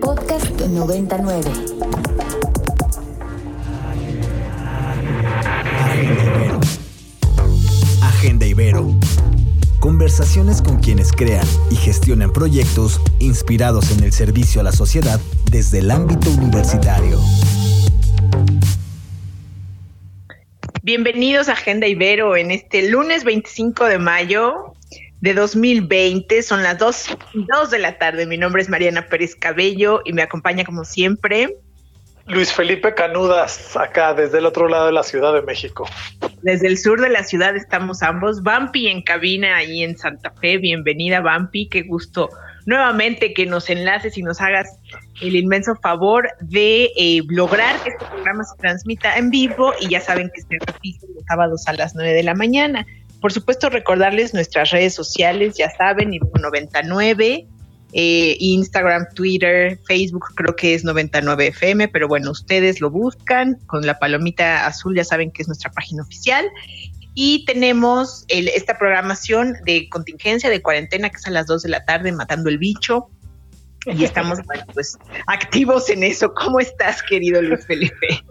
Podcast 99. Agenda Ibero. Conversaciones con quienes crean y gestionan proyectos inspirados en el servicio a la sociedad desde el ámbito universitario. Bienvenidos a Agenda Ibero en este lunes 25 de mayo de 2020. Son las 2, de la tarde. Mi nombre es Mariana Pérez Cabello y me acompaña como siempre. Luis Felipe Canudas, acá desde el otro lado de la Ciudad de México. Desde el sur de la ciudad estamos ambos. Vampi en cabina ahí en Santa Fe. Bienvenida, Vampi. Qué gusto nuevamente que nos enlaces y nos hagas el inmenso favor de eh, lograr que este programa se transmita en vivo y ya saben que se repite los sábados a las 9 de la mañana. Por supuesto, recordarles nuestras redes sociales, ya saben, Ibero 99, eh, Instagram, Twitter, Facebook, creo que es 99FM, pero bueno, ustedes lo buscan con la palomita azul, ya saben que es nuestra página oficial. Y tenemos esta programación de contingencia de cuarentena que es a las 2 de la tarde, matando el bicho. Y estamos pues activos en eso. ¿Cómo estás, querido Luis Felipe?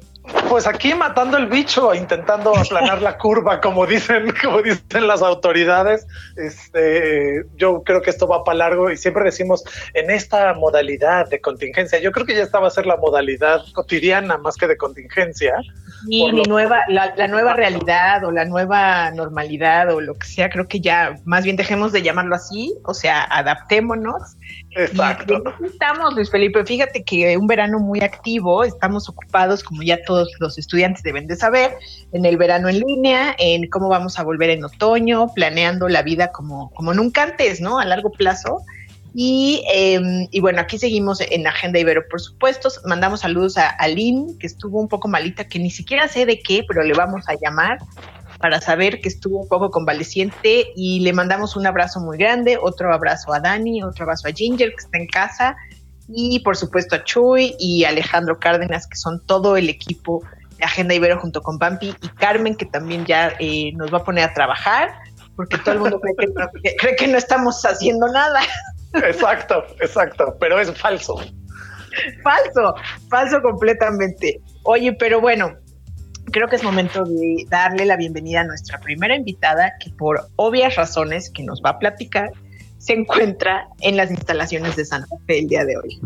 Pues aquí matando el bicho, intentando aplanar la curva, como dicen, como dicen las autoridades. Este, yo creo que esto va para largo y siempre decimos en esta modalidad de contingencia. Yo creo que ya esta va a ser la modalidad cotidiana más que de contingencia. Y nueva, la, la, nueva realidad o la nueva normalidad o lo que sea, creo que ya más bien dejemos de llamarlo así, o sea, adaptémonos Exacto. estamos, Luis Felipe. Fíjate que un verano muy activo, estamos ocupados, como ya todos los estudiantes deben de saber, en el verano en línea, en cómo vamos a volver en otoño, planeando la vida como, como nunca antes, ¿no? A largo plazo. Y, em, y, bueno, aquí seguimos en Agenda Ibero, por supuesto. Mandamos saludos a Aline, que estuvo un poco malita, que ni siquiera sé de qué, pero le vamos a llamar para saber que estuvo un poco convaleciente y le mandamos un abrazo muy grande, otro abrazo a Dani, otro abrazo a Ginger que está en casa y por supuesto a Chuy y Alejandro Cárdenas que son todo el equipo de Agenda Ibero junto con Pampi y Carmen que también ya eh, nos va a poner a trabajar porque todo el mundo cree que, no, cree que no estamos haciendo nada. Exacto, exacto, pero es falso. Falso, falso completamente. Oye, pero bueno, creo que es momento de darle la bienvenida a nuestra primera invitada, que por obvias razones que nos va a platicar, se encuentra en las instalaciones de Santa Fe el día de hoy.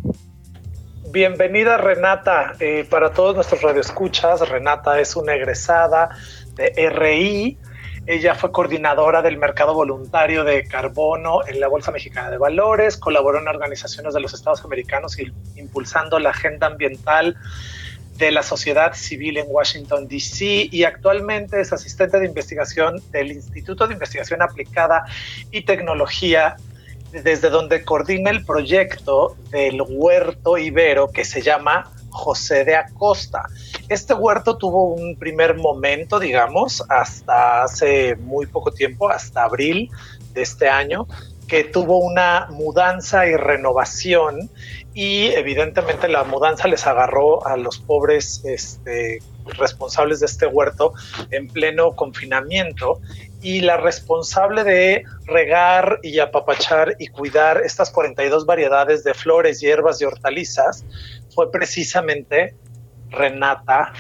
Bienvenida Renata, eh, para todos nuestros radioescuchas, Renata es una egresada de RI, ella fue coordinadora del mercado voluntario de carbono en la Bolsa Mexicana de Valores, colaboró en organizaciones de los Estados Americanos impulsando la agenda ambiental de la sociedad civil en Washington, D.C. y actualmente es asistente de investigación del Instituto de Investigación Aplicada y Tecnología, desde donde coordina el proyecto del huerto ibero que se llama José de Acosta. Este huerto tuvo un primer momento, digamos, hasta hace muy poco tiempo, hasta abril de este año, que tuvo una mudanza y renovación y evidentemente la mudanza les agarró a los pobres este, responsables de este huerto en pleno confinamiento y la responsable de regar y apapachar y cuidar estas 42 variedades de flores, hierbas y hortalizas fue precisamente Renata.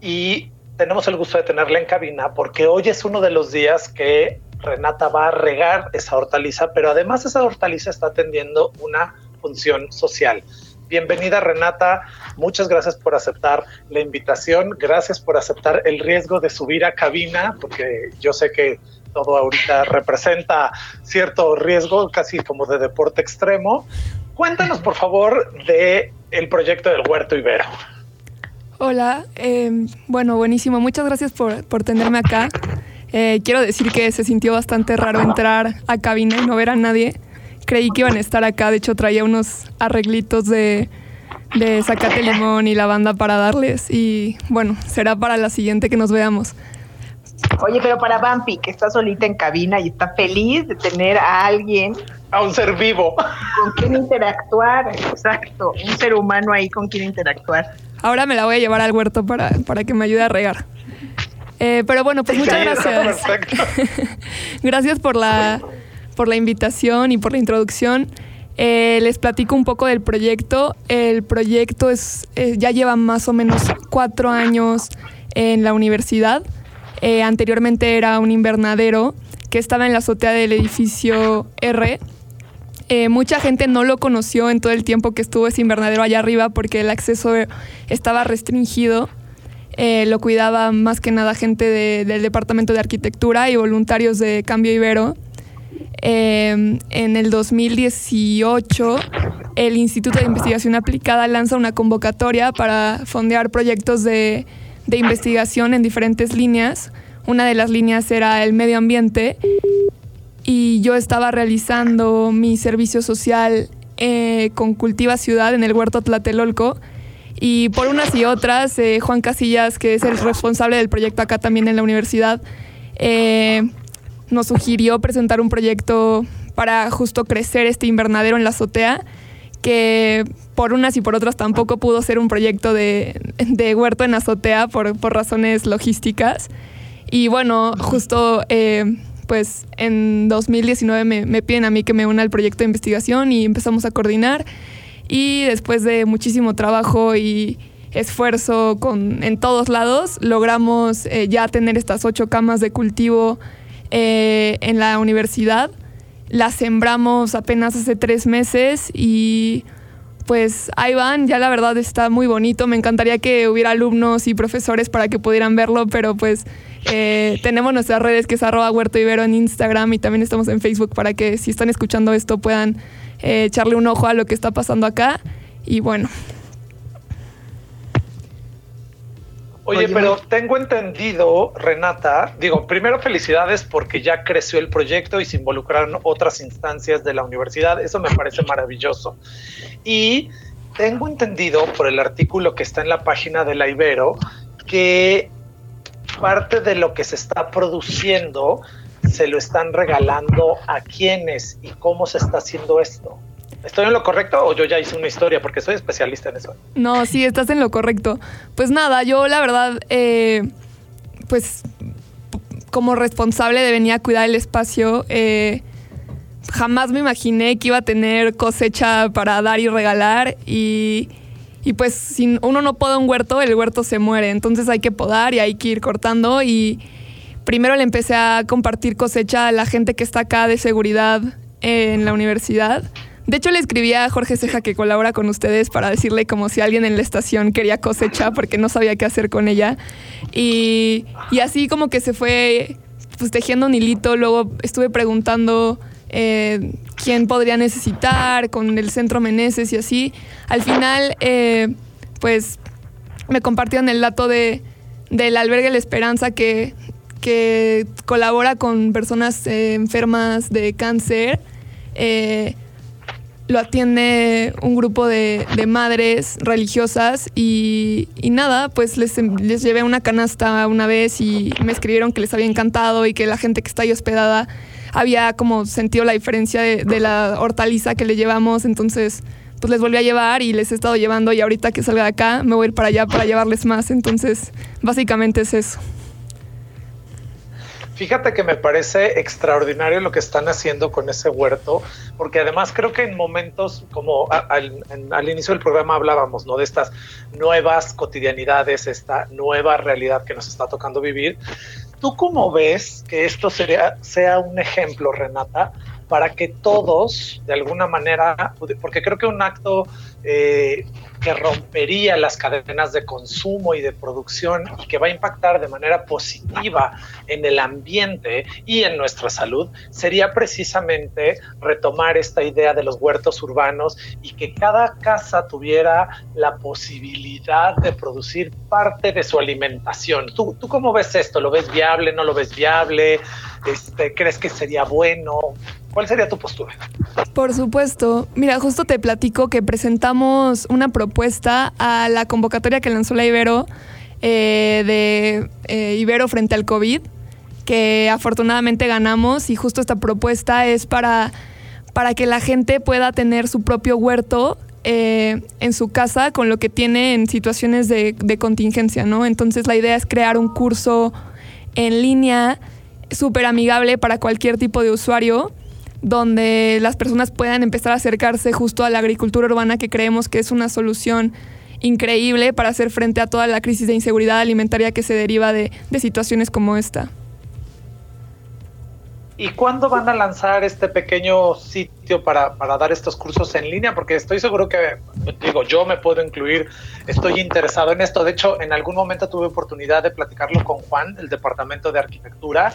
Y tenemos el gusto de tenerla en cabina porque hoy es uno de los días que Renata va a regar esa hortaliza, pero además esa hortaliza está atendiendo una función social. Bienvenida Renata, muchas gracias por aceptar la invitación, gracias por aceptar el riesgo de subir a cabina, porque yo sé que todo ahorita representa cierto riesgo, casi como de deporte extremo. Cuéntanos por favor de el proyecto del Huerto Ibero. Hola, em, bueno, buenísimo, muchas gracias por, por tenerme acá. Eh, quiero decir que se sintió bastante raro entrar a cabina y no ver a nadie creí que iban a estar acá. De hecho, traía unos arreglitos de, de Zacate Limón y la banda para darles. Y bueno, será para la siguiente que nos veamos. Oye, pero para Bampi, que está solita en cabina y está feliz de tener a alguien. A un ser vivo. Con quien interactuar, exacto. Un ser humano ahí con quien interactuar. Ahora me la voy a llevar al huerto para, para que me ayude a regar. Eh, pero bueno, pues muchas gracias. gracias por la, por la invitación y por la introducción. Eh, les platico un poco del proyecto. El proyecto es, eh, ya lleva más o menos cuatro años en la universidad. Eh, anteriormente era un invernadero que estaba en la azotea del edificio R. mucha gente no lo conoció en todo el tiempo que estuvo ese invernadero allá arriba porque el acceso estaba restringido. Lo cuidaba más que nada gente del Departamento de Arquitectura y voluntarios de Cambio Ibero. Em, en el 2018, el Instituto de Investigación Aplicada lanza una convocatoria para fondear proyectos de, investigación en diferentes líneas. Una de las líneas era el medio ambiente y yo estaba realizando mi servicio social eh, con Cultiva Ciudad en el Huerto Tlatelolco. Y por unas y otras, eh, Juan Casillas, que es el responsable del proyecto acá también en la universidad, eh, nos sugirió presentar un proyecto para justo crecer este invernadero en la azotea, que por unas y por otras tampoco pudo ser un proyecto de, huerto en azotea por, razones logísticas. Y bueno, justo eh, pues en 2019 me, me piden a mí que me una al proyecto de investigación y empezamos a coordinar. Y después de muchísimo trabajo y, esfuerzo con, en todos lados, logramos eh, ya tener estas ocho camas de cultivo eh, en la universidad. La sembramos apenas hace tres meses y pues ahí van, ya la verdad está muy bonito. Me encantaría que hubiera alumnos y profesores para que pudieran verlo, pero pues eh, tenemos nuestras redes que es arroba huerto ibero en Instagram y también estamos en Facebook para que si están escuchando esto puedan eh, echarle un ojo a lo que está pasando acá. Y bueno, Oye, pero tengo entendido, Renata, digo, primero felicidades porque ya creció el proyecto y se involucraron otras instancias de la universidad, eso me parece maravilloso. Y tengo entendido por el artículo que está en la página de la Ibero que parte de lo que se está produciendo se lo están regalando a quienes y cómo se está haciendo esto. ¿Estoy en lo correcto o yo ya hice una historia? Porque soy especialista en eso. No, sí, estás en lo correcto. Pues nada, yo la verdad, eh, pues como responsable de venir a cuidar el espacio, eh, jamás me imaginé que iba a tener cosecha para dar y regalar y, y pues si uno no poda un huerto, el huerto se muere. Entonces hay que podar y hay que ir cortando y primero le empecé a compartir cosecha a la gente que está acá de seguridad en la universidad de hecho, le escribí a Jorge Ceja que colabora con ustedes para decirle como si alguien en la estación quería cosecha porque no sabía qué hacer con ella. Y, así como que se fue pues tejiendo un hilito. Luego estuve preguntando eh, quién podría necesitar con el centro Meneses y así. Al final, eh, pues me compartieron el dato de, del albergue La Esperanza que, que colabora con personas eh, enfermas de cáncer lo atiende un grupo de, madres religiosas y, nada, pues les, les, llevé una canasta una vez y me escribieron que les había encantado y que la gente que está ahí hospedada había como sentido la diferencia de, de la hortaliza que le llevamos, entonces pues les volví a llevar y les he estado llevando y ahorita que salga de acá me voy a ir para allá para llevarles más, entonces básicamente es eso. Fíjate que me parece extraordinario lo que están haciendo con ese huerto, porque además creo que en momentos como al, inicio del programa hablábamos, ¿no? De estas nuevas cotidianidades, esta nueva realidad que nos está tocando vivir. ¿Tú cómo ves que esto sería, sea un ejemplo, Renata, para que todos, de alguna manera, porque creo que un acto eh, que rompería las cadenas de consumo y de producción y que va a impactar de manera positiva en el ambiente y en nuestra salud, sería precisamente retomar esta idea de los huertos urbanos y que cada casa tuviera la posibilidad de producir parte de su alimentación. ¿Tú, tú cómo ves esto? ¿Lo ves viable? ¿No lo ves viable? Este, ¿Crees que sería bueno? ¿Cuál sería tu postura? Por supuesto. Mira, justo te platico que presentamos una propuesta a la convocatoria que lanzó la Ibero eh, de eh, Ibero frente al COVID, que afortunadamente ganamos y justo esta propuesta es para, para que la gente pueda tener su propio huerto eh, en su casa con lo que tiene en situaciones de, de contingencia, ¿no? Entonces la idea es crear un curso en línea súper amigable para cualquier tipo de usuario donde las personas puedan empezar a acercarse justo a la agricultura urbana que creemos que es una solución increíble para hacer frente a toda la crisis de inseguridad alimentaria que se deriva de, de situaciones como esta. ¿Y cuándo van a lanzar este pequeño sitio para, para, dar estos cursos en línea? Porque estoy seguro que, digo, yo me puedo incluir, estoy interesado en esto. De hecho, en algún momento tuve oportunidad de platicarlo con Juan, del Departamento de Arquitectura,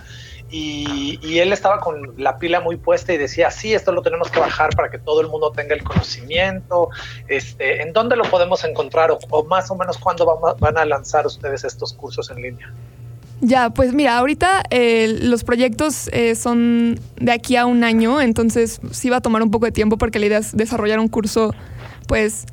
y, y, él estaba con la pila muy puesta y decía, sí, esto lo tenemos que bajar para que todo el mundo tenga el conocimiento. Este, ¿En dónde lo podemos encontrar o, o más o menos cuándo van, van a lanzar ustedes estos cursos en línea? Ya, pues mira, ahorita eh, los proyectos eh, son de aquí a un año, entonces sí va a tomar un poco de tiempo porque la idea es desarrollar un curso pues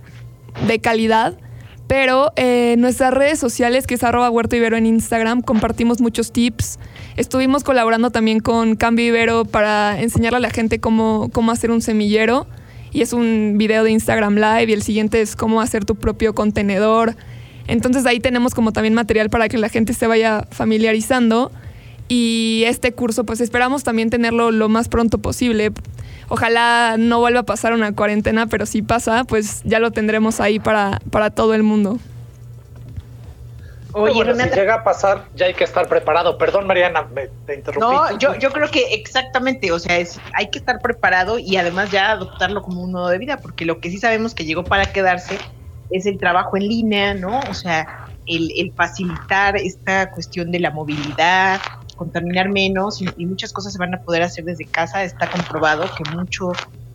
de calidad. Pero eh, nuestras redes sociales, que es arroba huerto ibero en Instagram, compartimos muchos tips. Estuvimos colaborando también con Cambio Ibero para enseñarle a la gente cómo, cómo hacer un semillero. Y es un video de Instagram Live y el siguiente es cómo hacer tu propio contenedor. Entonces ahí tenemos como también material para que la gente se vaya familiarizando y este curso pues esperamos también tenerlo lo más pronto posible. Ojalá no vuelva a pasar una cuarentena, pero si pasa, pues ya lo tendremos ahí para, para todo el mundo. Oye, bueno, si llega a pasar, ya hay que estar preparado. Perdón, Mariana, me, te interrumpí. No, yo, yo creo que exactamente, o sea, es, hay que estar preparado y además ya adoptarlo como un modo de vida, porque lo que sí sabemos que llegó para quedarse es el trabajo en línea, ¿no? O sea, el, facilitar esta cuestión de la movilidad, contaminar menos y, y, muchas cosas se van a poder hacer desde casa. Está comprobado que mucho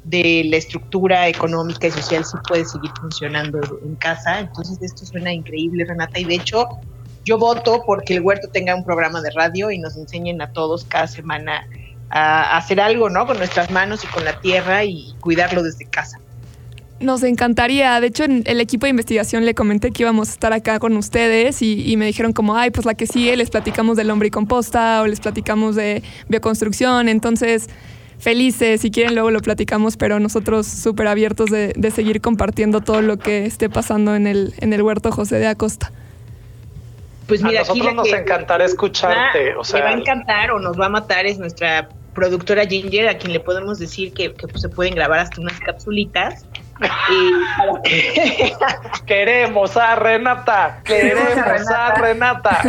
de la estructura económica y social sí puede seguir funcionando en casa. Entonces esto suena increíble, Renata, y de hecho yo voto porque el huerto tenga un programa de radio y nos enseñen a todos cada semana a hacer algo, ¿no? Con nuestras manos y con la tierra y cuidarlo desde casa. Nos encantaría. De hecho, en el equipo de investigación le comenté que íbamos a estar acá con ustedes y, y, me dijeron como, ay, pues la que sigue les platicamos del hombre y composta o les platicamos de bioconstrucción. Entonces, felices, si quieren luego lo platicamos, pero nosotros súper abiertos de, de, seguir compartiendo todo lo que esté pasando en el, en el huerto José de Acosta. Pues mira, a nosotros nos encantará escucharte. Va, o sea, va a encantar o nos va a matar es nuestra productora Ginger, a quien le podemos decir que, que pues, se pueden grabar hasta unas capsulitas queremos a Renata, queremos a Renata.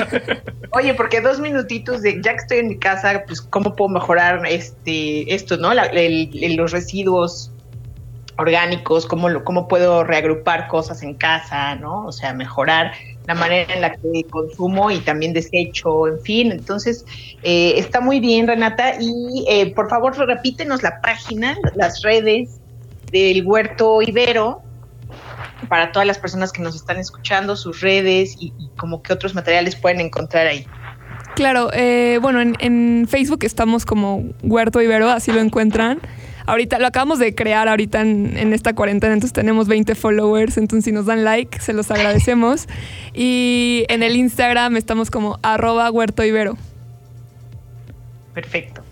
Oye, porque dos minutitos de ya que estoy en mi casa, pues cómo puedo mejorar este esto, ¿no? La, el, el, los residuos orgánicos, cómo lo, cómo puedo reagrupar cosas en casa, ¿no? O sea, mejorar la manera en la que consumo y también desecho, en fin. Entonces, eh, está muy bien, Renata. Y eh, por favor, repítenos la página, las redes del Huerto Ibero para todas las personas que nos están escuchando, sus redes y, y como que otros materiales pueden encontrar ahí. Claro, eh, bueno, en, en, Facebook estamos como Huerto Ibero, así lo encuentran. Ahorita lo acabamos de crear ahorita en, en, esta cuarentena, entonces tenemos 20 followers, entonces si nos dan like, se los agradecemos. y en el Instagram estamos como arroba Huerto Ibero. Perfecto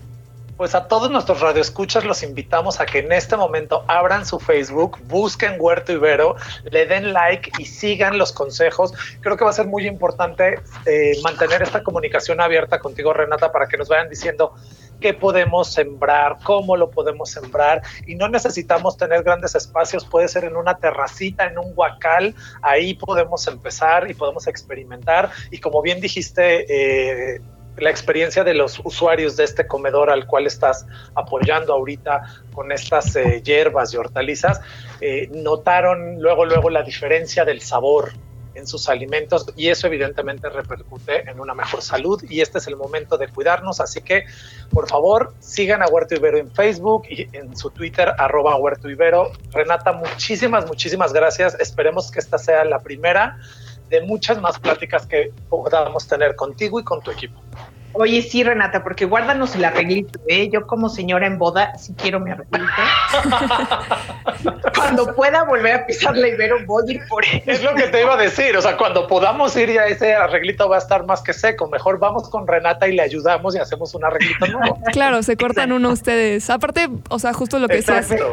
pues a todos nuestros radioescuchas los invitamos a que en este momento abran su Facebook, busquen Huerto Ibero, le den like y sigan los consejos. Creo que va a ser muy importante eh, mantener esta comunicación abierta contigo, Renata, para que nos vayan diciendo qué podemos sembrar, cómo lo podemos sembrar y no necesitamos tener grandes espacios, puede ser en una terracita, en un huacal, ahí podemos empezar y podemos experimentar y como bien dijiste, eh, la experiencia de los usuarios de este comedor al cual estás apoyando ahorita con estas eh, hierbas y hortalizas, eh, notaron luego, luego la diferencia del sabor en sus alimentos y eso evidentemente repercute en una mejor salud y este es el momento de cuidarnos, así que por favor sigan a Huerto Ibero en Facebook y en su Twitter arroba Huerto Ibero. Renata, muchísimas, muchísimas gracias, esperemos que esta sea la primera de muchas más pláticas que podamos tener contigo y con tu equipo. Oye, sí, Renata, porque guárdanos el arreglito, ¿eh? Yo como señora en boda, si quiero mi arreglito. cuando pueda volver a pisar la Ibero, voy a ir por él. Es lo que te iba a decir, o sea, cuando podamos ir ya ese arreglito va a estar más que seco. Mejor vamos con Renata y le ayudamos y hacemos un arreglito nuevo. Claro, se cortan uno ustedes. Aparte, o sea, justo lo que es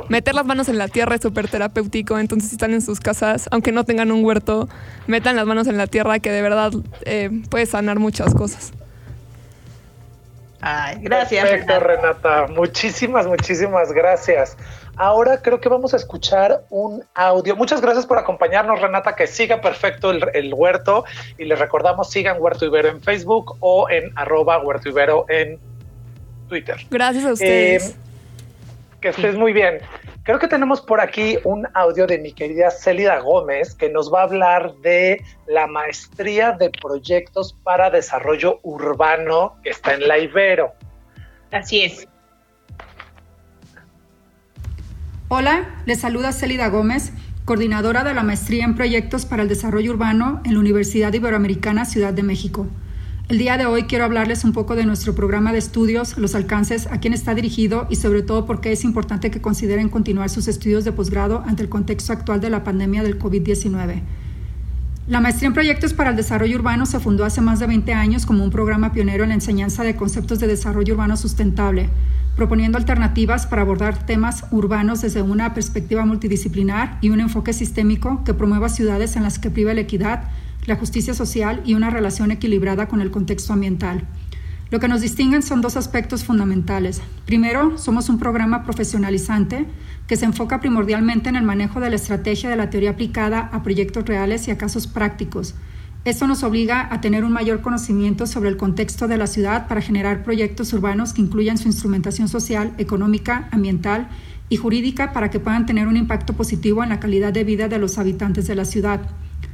meter las manos en la tierra es súper terapéutico. Entonces, si están en sus casas, aunque no tengan un huerto, metan las manos en la tierra que de verdad eh, puede sanar muchas cosas. Ay, gracias. Perfecto, Renata. Muchísimas, muchísimas gracias. Ahora creo que vamos a escuchar un audio. Muchas gracias por acompañarnos, Renata. Que siga perfecto el, huerto. Y les recordamos, sigan Huerto Ibero en Facebook o en arroba Huerto Ibero en Twitter. Gracias a ustedes. Eh, que estés muy bien. Creo que tenemos por aquí un audio de mi querida Célida Gómez que nos va a hablar de la maestría de proyectos para desarrollo urbano que está en la Ibero. Así es. Hola, les saluda Célida Gómez, coordinadora de la maestría en proyectos para el desarrollo urbano en la Universidad Iberoamericana Ciudad de México. El día de hoy quiero hablarles un poco de nuestro programa de estudios, los alcances, a quién está dirigido y sobre todo por qué es importante que consideren continuar sus estudios de posgrado ante el contexto actual de la pandemia del COVID-19. La maestría en proyectos para el desarrollo urbano se fundó hace más de 20 años como un programa pionero en la enseñanza de conceptos de desarrollo urbano sustentable, proponiendo alternativas para abordar temas urbanos desde una perspectiva multidisciplinar y un enfoque sistémico que promueva ciudades en las que priva la equidad, la justicia social y una relación equilibrada con el contexto ambiental. Lo que nos distinguen son dos aspectos fundamentales. Primero, somos un programa profesionalizante que se enfoca primordialmente en el manejo de la estrategia de la teoría aplicada a proyectos reales y a casos prácticos. Esto nos obliga a tener un mayor conocimiento sobre el contexto de la ciudad para generar proyectos urbanos que incluyan su instrumentación social, económica, ambiental y jurídica para que puedan tener un impacto positivo en la calidad de vida de los habitantes de la ciudad.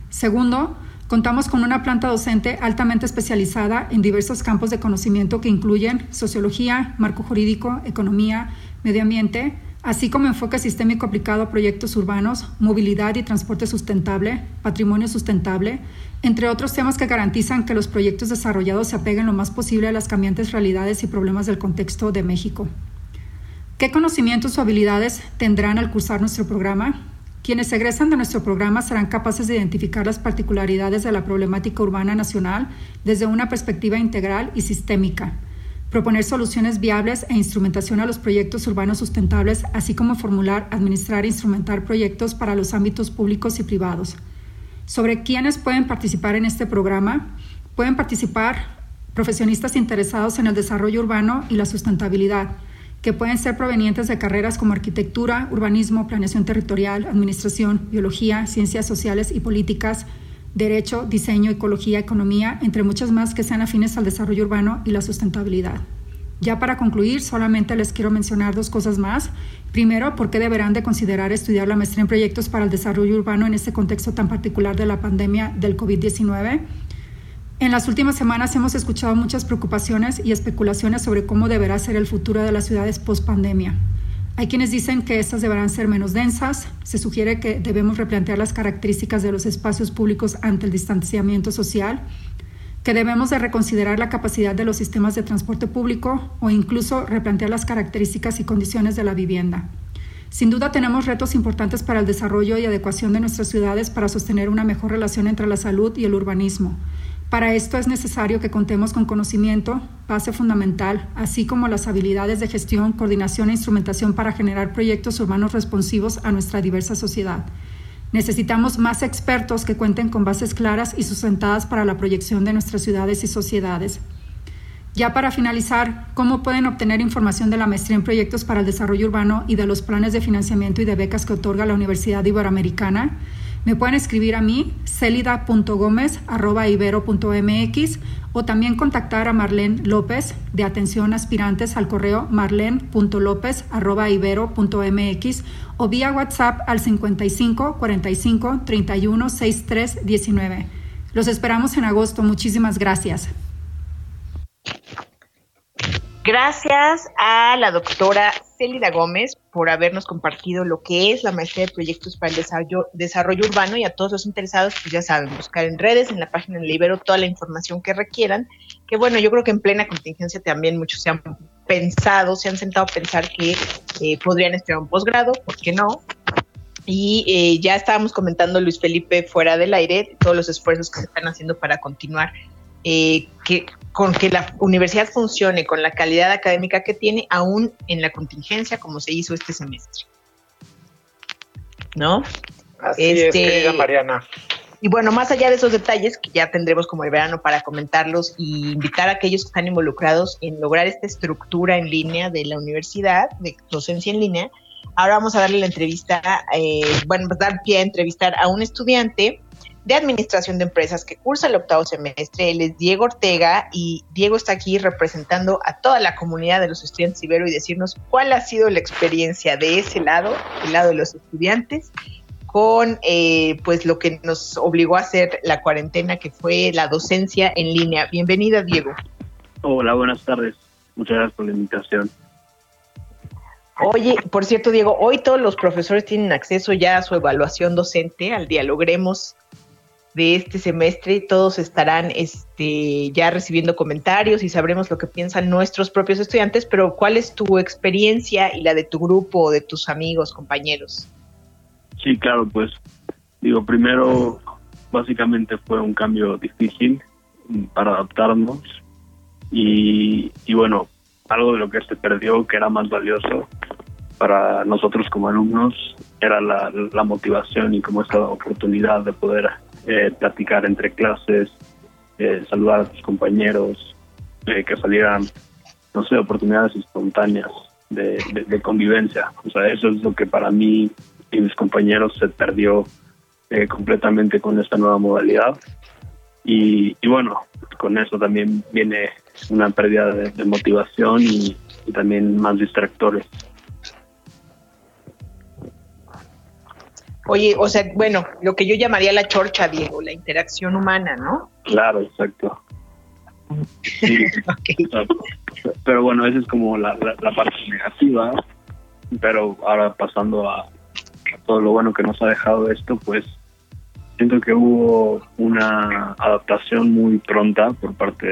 Segundo, Contamos con una planta docente altamente especializada en diversos campos de conocimiento que incluyen sociología, marco jurídico, economía, medio ambiente, así como enfoque sistémico aplicado a proyectos urbanos, movilidad y transporte sustentable, patrimonio sustentable, entre otros temas que garantizan que los proyectos desarrollados se apeguen lo más posible a las cambiantes realidades y problemas del contexto de México. ¿Qué conocimientos o habilidades tendrán al cursar nuestro programa? Quienes egresan de nuestro programa serán capaces de identificar las particularidades de la problemática urbana nacional desde una perspectiva integral y sistémica, proponer soluciones viables e instrumentación a los proyectos urbanos sustentables, así como formular, administrar e instrumentar proyectos para los ámbitos públicos y privados. Sobre quiénes pueden participar en este programa, pueden participar profesionistas interesados en el desarrollo urbano y la sustentabilidad, que pueden ser provenientes de carreras como arquitectura, urbanismo, planeación territorial, administración, biología, ciencias sociales y políticas, derecho, diseño, ecología, economía, entre muchas más que sean afines al desarrollo urbano y la sustentabilidad. Ya para concluir, solamente les quiero mencionar dos cosas más. Primero, por qué deberán de considerar estudiar la maestría en proyectos para el desarrollo urbano en este contexto tan particular de la pandemia del COVID-19. En las últimas semanas hemos escuchado muchas preocupaciones y especulaciones sobre cómo deberá ser el futuro de las ciudades post pandemia. Hay quienes dicen que estas deberán ser menos densas, se sugiere que debemos replantear las características de los espacios públicos ante el distanciamiento social, que debemos de reconsiderar la capacidad de los sistemas de transporte público o incluso replantear las características y condiciones de la vivienda. Sin duda tenemos retos importantes para el desarrollo y adecuación de nuestras ciudades para sostener una mejor relación entre la salud y el urbanismo para esto es necesario que contemos con conocimiento, base fundamental, así como las habilidades de gestión, coordinación e instrumentación para generar proyectos urbanos responsivos a nuestra diversa sociedad. Necesitamos más expertos que cuenten con bases claras y sustentadas para la proyección de nuestras ciudades y sociedades. Ya para finalizar, ¿cómo pueden obtener información de la maestría en proyectos para el desarrollo urbano y de los planes de financiamiento y de becas que otorga la Universidad Iberoamericana? Me pueden escribir a mí, celida.gomez.ibero.mx o también contactar a Marlene López de Atención Aspirantes al correo marlen.lopez.ibero.mx o vía WhatsApp al 55 45 31 63 19. Los esperamos en agosto. Muchísimas gracias. Gracias a la doctora Célida Gómez por habernos compartido lo que es la maestría de proyectos para el desarrollo, desarrollo urbano y a todos los interesados, pues ya saben, buscar en redes, en la página del Libero, toda la información que requieran. Que bueno, yo creo que en plena contingencia también muchos se han pensado, se han sentado a pensar que eh, podrían estudiar un posgrado, ¿por qué no? Y eh, ya estábamos comentando, Luis Felipe, fuera del aire, todos los esfuerzos que se están haciendo para continuar eh, que con que la universidad funcione con la calidad académica que tiene, aún en la contingencia, como se hizo este semestre. ¿No? Así es, este, querida Mariana. Y bueno, más allá de esos detalles que ya tendremos como el verano para comentarlos y invitar a aquellos que están involucrados en lograr esta estructura en línea de la universidad, de docencia en línea, ahora vamos a darle la entrevista, eh, bueno, pues dar pie a entrevistar a un estudiante de Administración de Empresas que cursa el octavo semestre. Él es Diego Ortega y Diego está aquí representando a toda la comunidad de los estudiantes Ibero y decirnos cuál ha sido la experiencia de ese lado, el lado de los estudiantes, con eh, pues lo que nos obligó a hacer la cuarentena, que fue la docencia en línea. Bienvenida, Diego. Hola, buenas tardes. Muchas gracias por la invitación. Oye, por cierto, Diego, hoy todos los profesores tienen acceso ya a su evaluación docente, al Dialogremos de este semestre. Todos estarán este, ya recibiendo comentarios y sabremos lo que piensan nuestros propios estudiantes, pero ¿cuál es tu experiencia y la de tu grupo de tus amigos, compañeros? Sí, claro, pues digo, primero básicamente fue un cambio difícil para adaptarnos y, bueno, algo de lo que se perdió que era más valioso para nosotros como alumnos era la, motivación y como esta oportunidad de poder eh, platicar entre clases, eh, saludar a tus compañeros, eh, que salieran, no sé, oportunidades espontáneas de, convivencia. O sea, eso es lo que para mí y mis compañeros se perdió eh, completamente con esta nueva modalidad. Y, bueno, con eso también viene una pérdida de, motivación y, también más distractores. Oye, o sea, bueno, lo que yo llamaría la chorcha, Diego, la interacción humana, ¿no? Claro, exacto. Sí, pero bueno, esa es como la, la parte negativa, pero ahora pasando a, todo lo bueno que nos ha dejado esto, pues siento que hubo una adaptación muy pronta por parte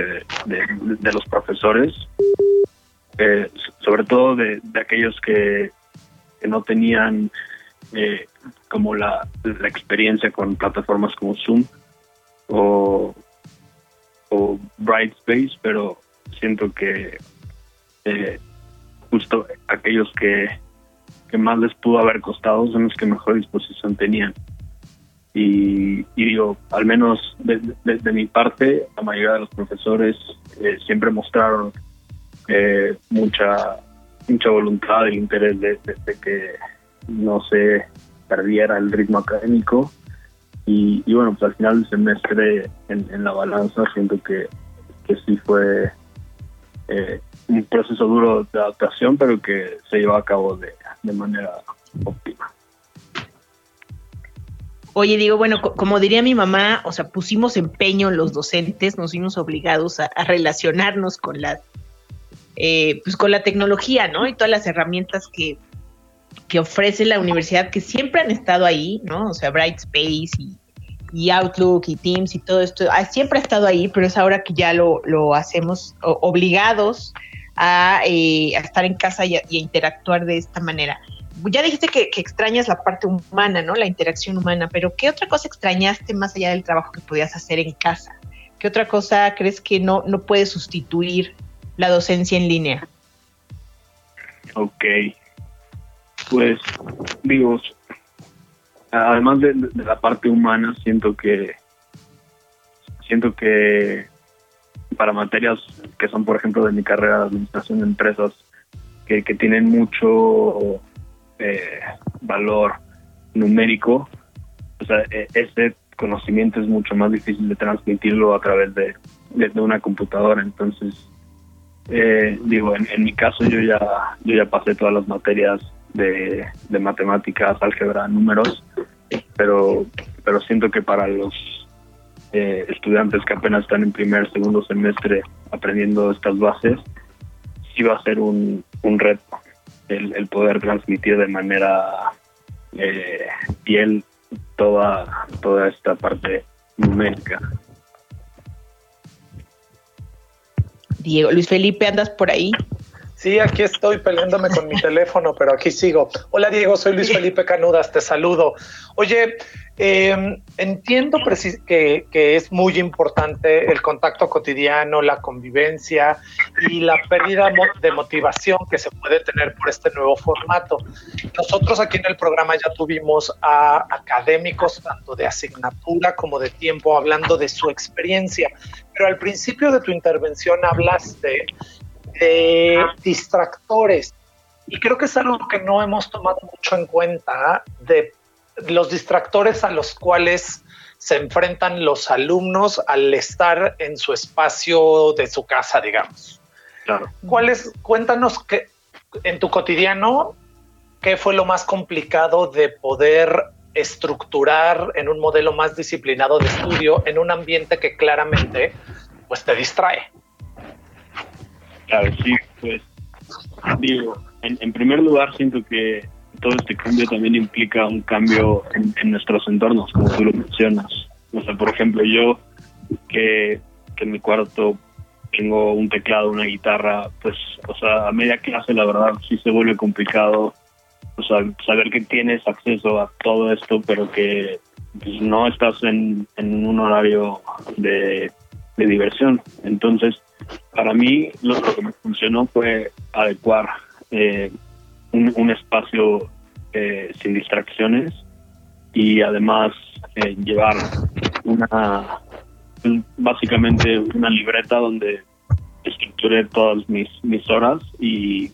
de, los profesores, eh, sobre todo de, aquellos que, no tenían eh, como la, experiencia con plataformas como Zoom o, Brightspace, pero siento que eh, justo aquellos que más les pudo haber costado son los que mejor disposición tenían. Y, digo, al menos desde mi parte, la mayoría de los profesores eh, siempre mostraron eh, mucha mucha voluntad y interés de, que no se perdiera el ritmo académico. Y, bueno, pues al final del semestre en, la balanza siento que, que sí fue eh, un proceso duro de adaptación, pero que se llevó a cabo de, de manera óptima. Oye, digo, bueno, como diría mi mamá, o sea, pusimos empeño los docentes, nos vimos obligados a, relacionarnos con la, eh, pues con la tecnología, ¿no? Y todas las herramientas que, que ofrece la universidad, que siempre han estado ahí, ¿no? O sea, Brightspace y, y Outlook y Teams y todo esto, ah, siempre ha estado ahí, pero es ahora que ya lo, lo hacemos obligados eh, a, estar en casa y a, interactuar de esta manera. Ya dijiste que, extrañas la parte humana, ¿no? La interacción humana, pero ¿qué otra cosa extrañaste más allá del trabajo que podías hacer en casa? ¿Qué otra cosa crees que no, no puede sustituir la docencia en línea? Ok. Pues, digo, además de, de la parte humana, siento que siento que para materias que son, por ejemplo, de mi carrera de administración de empresas, que, tienen mucho eh, valor numérico, o sea, e, ese conocimiento es mucho más difícil de transmitirlo a través de, una computadora. Entonces, eh, digo, en, mi caso yo ya, yo ya pasé todas las materias de, matemáticas, álgebra, números, pero, pero siento que para los eh, estudiantes que apenas están en primer, segundo semestre aprendiendo estas bases, sí va a ser un, un reto el, poder transmitir de manera eh, fiel toda, toda esta parte numérica. Diego, Luis Felipe, ¿andas por ahí? Sí, aquí estoy peleándome con mi teléfono, pero aquí sigo. Hola Diego, soy Luis Felipe Canudas, te saludo. Oye, em, entiendo que, que, es muy importante el contacto cotidiano, la convivencia y la pérdida de motivación que se puede tener por este nuevo formato. Nosotros aquí en el programa ya tuvimos a académicos tanto de asignatura como de tiempo hablando de su experiencia, pero al principio de tu intervención hablaste de distractores. Y creo que es algo que no hemos tomado mucho en cuenta de los distractores a los cuales se enfrentan los alumnos al estar en su espacio de su casa, digamos. Claro. ¿Cuáles, cuéntanos que en tu cotidiano, qué fue lo más complicado de poder estructurar en un modelo más disciplinado de estudio en un ambiente que claramente pues te distrae? Claro, sí, pues digo, en, primer lugar siento que todo este cambio también implica un cambio en, nuestros entornos, como tú lo mencionas. O sea, por ejemplo, yo que, en mi cuarto tengo un teclado, una guitarra, pues, o sea, a media clase la verdad sí se vuelve complicado, o sea, saber que tienes acceso a todo esto, pero que pues, no estás en, en un horario de, de diversión. Entonces, para mí lo, que me funcionó fue adecuar eh, un, espacio eh, sin distracciones y además eh, llevar una básicamente una libreta donde estructuré todas mis, mis horas y,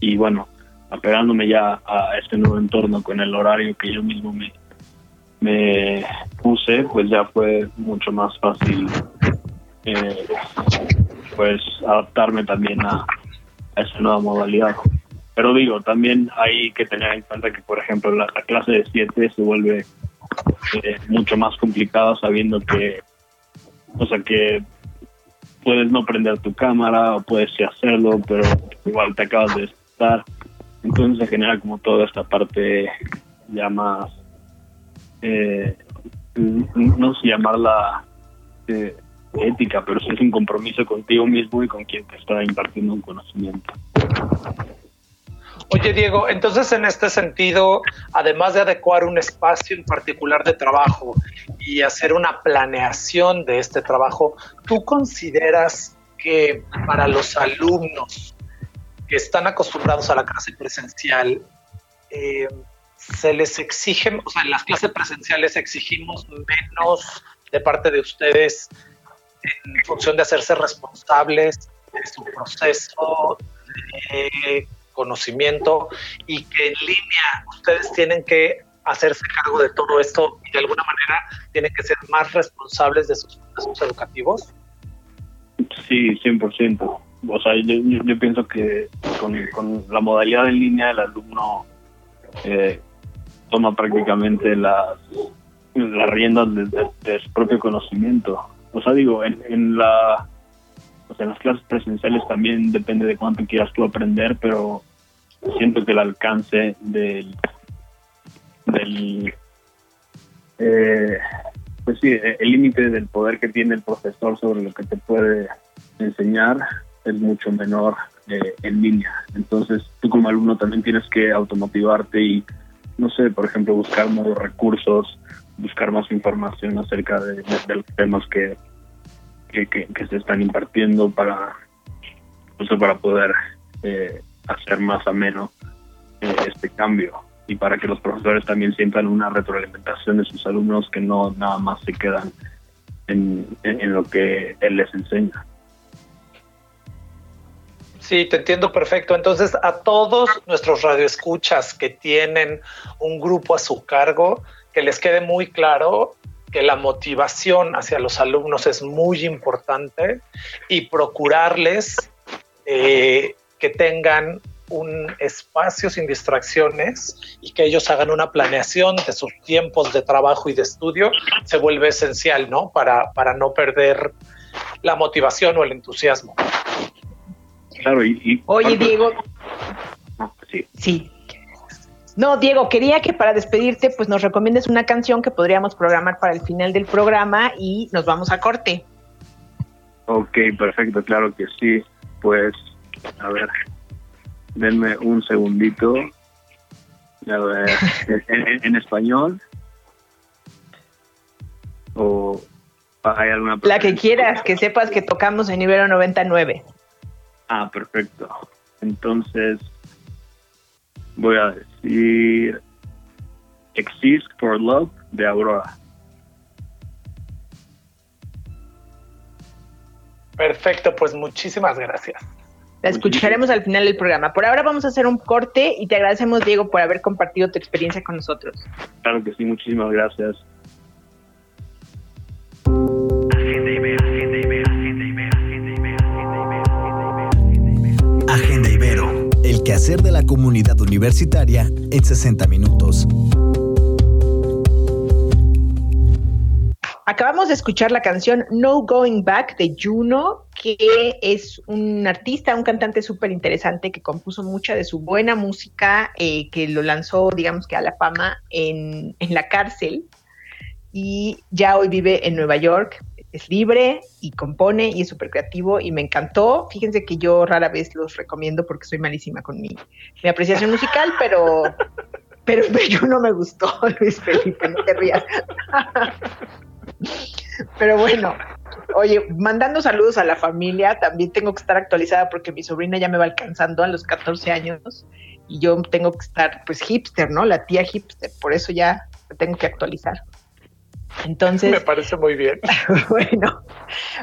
y bueno, apegándome ya a este nuevo entorno con el horario que yo mismo me, me puse, pues ya fue mucho más fácil eh, pues adaptarme también a, esa nueva modalidad. Pero digo, también hay que tener en cuenta que, por ejemplo, la, clase de 7 se vuelve eh, mucho más complicada sabiendo que, o sea, que puedes no prender tu cámara o puedes hacerlo, pero igual te acabas de estar. Entonces se genera como toda esta parte ya más, eh, no sé llamarla eh, ética, pero sí es un compromiso contigo mismo y con quien te está impartiendo un conocimiento. Oye, Diego, entonces en este sentido, además de adecuar un espacio en particular de trabajo y hacer una planeación de este trabajo, ¿tú consideras que para los alumnos que están acostumbrados a la clase presencial, eh, se les exige, o sea, en las clases presenciales exigimos menos de parte de ustedes en función de hacerse responsables de su proceso de conocimiento y que en línea ustedes tienen que hacerse cargo de todo esto y de alguna manera tienen que ser más responsables de sus procesos educativos? Sí, 100%. O sea, yo, pienso que con, la modalidad en línea el alumno eh, toma prácticamente las, las riendas de, su propio conocimiento. O sea, digo, en, en la en las clases presenciales también depende de cuánto quieras tú aprender, pero siento que el alcance del, del eh, pues sí, el límite del poder que tiene el profesor sobre lo que te puede enseñar es mucho menor eh, en línea. Entonces, tú como alumno también tienes que automotivarte y, no sé, por ejemplo, buscar nuevos recursos, buscar más información acerca de, los temas que, que, se están impartiendo para, para poder eh, hacer más ameno eh, este cambio y para que los profesores también sientan una retroalimentación de sus alumnos que no nada más se quedan en, en lo que él les enseña. Sí, te entiendo perfecto. Entonces, a todos nuestros radioescuchas que tienen un grupo a su cargo, que les quede muy claro que la motivación hacia los alumnos es muy importante y procurarles eh, que tengan un espacio sin distracciones y que ellos hagan una planeación de sus tiempos de trabajo y de estudio se vuelve esencial, ¿no? Para, para no perder la motivación o el entusiasmo. Claro, y... Oye, Diego. Sí. Sí. No, Diego, quería que para despedirte, pues nos recomiendes una canción que podríamos programar para el final del programa y nos vamos a corte. Ok, perfecto, claro que sí. Pues, a ver, denme un segundito. A ver, ¿en, en español? ¿O hay alguna La que quieras, que sepas que tocamos en Ibero 99. Ah, perfecto. Entonces, voy a decir Exist for Love de Aurora. Perfecto, pues muchísimas gracias. La escucharemos al final del programa. Por ahora vamos a hacer un corte y te agradecemos, Diego, por haber compartido tu experiencia con nosotros. Claro que sí, muchísimas gracias. Quehacer de la comunidad universitaria en 60 minutos. Acabamos de escuchar la canción No Going Back de Juno, que es un artista, un cantante súper interesante que compuso mucha de su buena música, eh, que lo lanzó, digamos que a la fama en, en la cárcel y ya hoy vive en Nueva York, es libre y compone y es súper creativo y me encantó. Fíjense que yo rara vez los recomiendo porque soy malísima con mi, mi apreciación musical, pero, pero yo no me gustó, Luis Felipe, no te rías. Pero bueno, oye, mandando saludos a la familia, también tengo que estar actualizada porque mi sobrina ya me va alcanzando a los 14 años y yo tengo que estar pues hipster, ¿no? La tía hipster, por eso ya tengo que actualizar. Entonces. Me parece muy bien. bueno,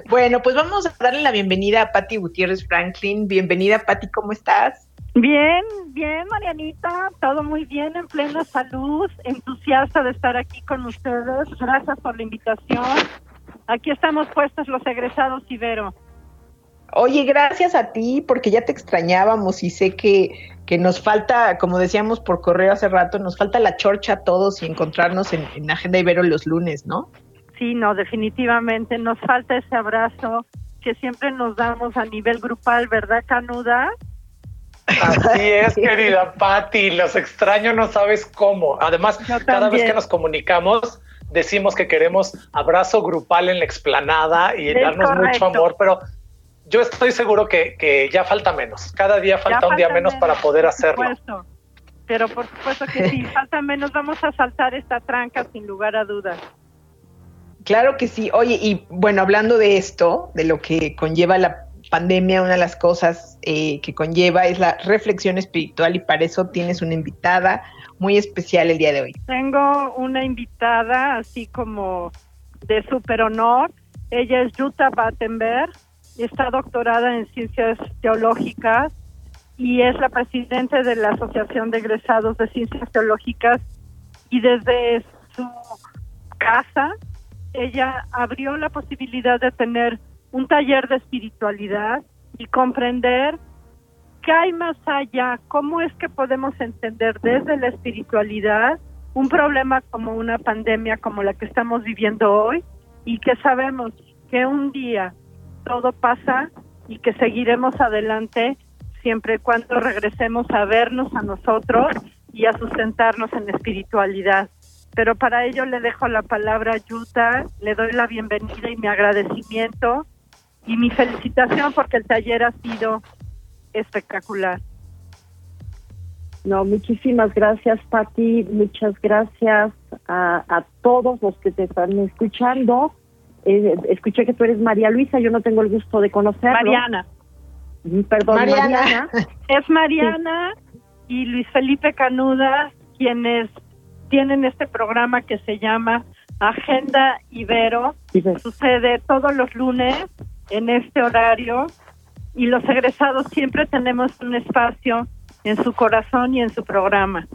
bueno, pues vamos a darle la bienvenida a Patti Gutiérrez Franklin. Bienvenida, Patti, ¿cómo estás? Bien, bien, Marianita, todo muy bien, en plena salud, entusiasta de estar aquí con ustedes. Gracias por la invitación. Aquí estamos puestos los egresados Ibero. Oye, gracias a ti, porque ya te extrañábamos y sé que, que nos falta, como decíamos por correo hace rato, nos falta la chorcha a todos y encontrarnos en, en Agenda Ibero los lunes, ¿no? Sí, no, definitivamente nos falta ese abrazo que siempre nos damos a nivel grupal, ¿verdad, Canuda? Así es, querida Patti, los extraño, no sabes cómo. Además, cada vez que nos comunicamos, decimos que queremos abrazo grupal en la explanada y Es darnos mucho amor, pero yo estoy seguro que, que ya falta menos. Cada día falta Ya un día menos para poder por hacerlo. supuesto. Pero por supuesto que sí, falta menos, vamos a saltar esta tranca sin lugar a dudas. Claro que sí. Oye, y bueno, hablando de esto, de lo que conlleva la pandemia, una de las cosas eh, que conlleva es la reflexión espiritual y para eso tienes una invitada muy especial el día de hoy. Tengo una invitada así como de super honor. Ella es Jutta Battenberg, está doctorada en ciencias teológicas y es la presidenta de la Asociación de Egresados de Ciencias Teológicas y desde su casa ella abrió la posibilidad de tener un taller de espiritualidad y comprender qué hay más allá, cómo es que podemos entender desde la espiritualidad un problema como una pandemia como la que estamos viviendo hoy y que sabemos que un día todo pasa y que seguiremos adelante siempre y cuando regresemos a vernos a nosotros y a sustentarnos en espiritualidad. Pero para ello le dejo la palabra a Yuta, le doy la bienvenida y mi agradecimiento y mi felicitación porque el taller ha sido espectacular. No, muchísimas gracias, Pati. Muchas gracias a todos los que te están escuchando. Eh, escuché que tú eres María Luisa, yo no tengo el gusto de conocerlo. Mariana. Mm, Perdón, Mariana. Mariana. Es Mariana y Luis Felipe Canuda quienes tienen este programa que se llama Agenda Ibero. Ibero. Sucede todos los lunes en este horario y los egresados siempre tenemos un espacio en su corazón y en su programa.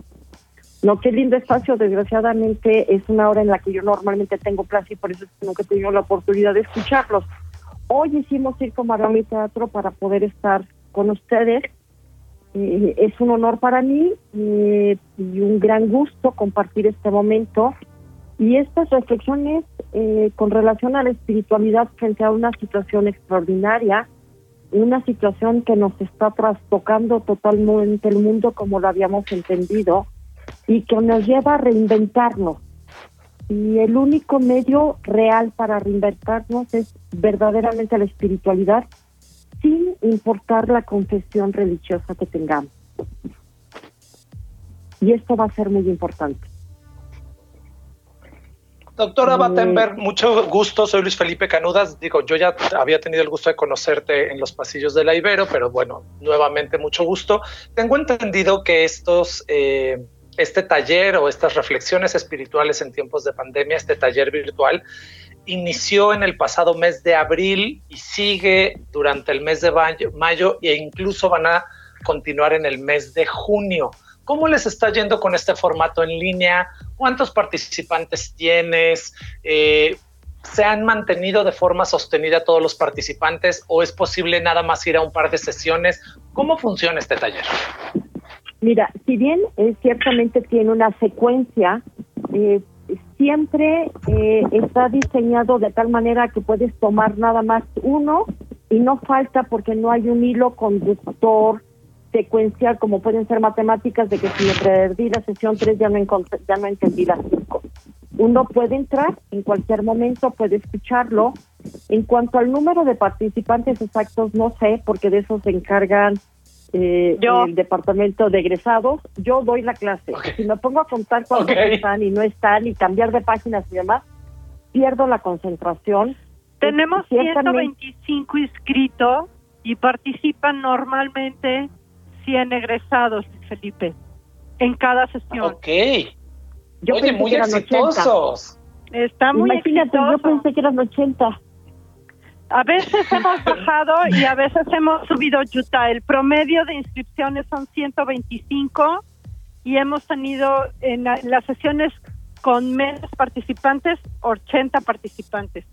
No, qué lindo espacio. Desgraciadamente es una hora en la que yo normalmente tengo clase y por eso nunca he tenido la oportunidad de escucharlos. Hoy hicimos Circo Marrón y Teatro para poder estar con ustedes. Eh, es un honor para mí eh, y un gran gusto compartir este momento y estas reflexiones eh, con relación a la espiritualidad frente a una situación extraordinaria, una situación que nos está trastocando totalmente el mundo como lo habíamos entendido y que nos lleva a reinventarnos. Y el único medio real para reinventarnos es verdaderamente la espiritualidad, sin importar la confesión religiosa que tengamos. Y esto va a ser muy importante. Doctora Battenberg, mucho gusto. Soy Luis Felipe Canudas. Digo, yo ya había tenido el gusto de conocerte en los pasillos de la Ibero, pero bueno, nuevamente mucho gusto. Tengo entendido que estos, eh, este taller o estas reflexiones espirituales en tiempos de pandemia, este taller virtual, inició en el pasado mes de abril y sigue durante el mes de mayo, e incluso van a continuar en el mes de junio. ¿Cómo les está yendo con este formato en línea? ¿Cuántos participantes tienes? Eh, ¿Se han mantenido de forma sostenida todos los participantes o es posible nada más ir a un par de sesiones? ¿Cómo funciona este taller? Mira, si bien eh, ciertamente tiene una secuencia, eh, siempre eh, está diseñado de tal manera que puedes tomar nada más uno y no falta porque no hay un hilo conductor secuencial como pueden ser matemáticas de que si me perdí la sesión 3 ya no, ya no entendí la 5. Uno puede entrar en cualquier momento, puede escucharlo. En cuanto al número de participantes exactos, no sé, porque de eso se encargan eh, el departamento de egresados. Yo doy la clase. Si me pongo a contar cuántos están y no están y cambiar de páginas y demás, pierdo la concentración. Tenemos 125 inscritos y participan normalmente 100 egresados, Felipe, en cada sesión. Ok. Yo Oye, muy exitosos. Está muy Imagínate, yo pensé que eran 80. A veces hemos bajado y a veces hemos subido Utah. El promedio de inscripciones son 125 y hemos tenido en, las sesiones con menos participantes 80 participantes.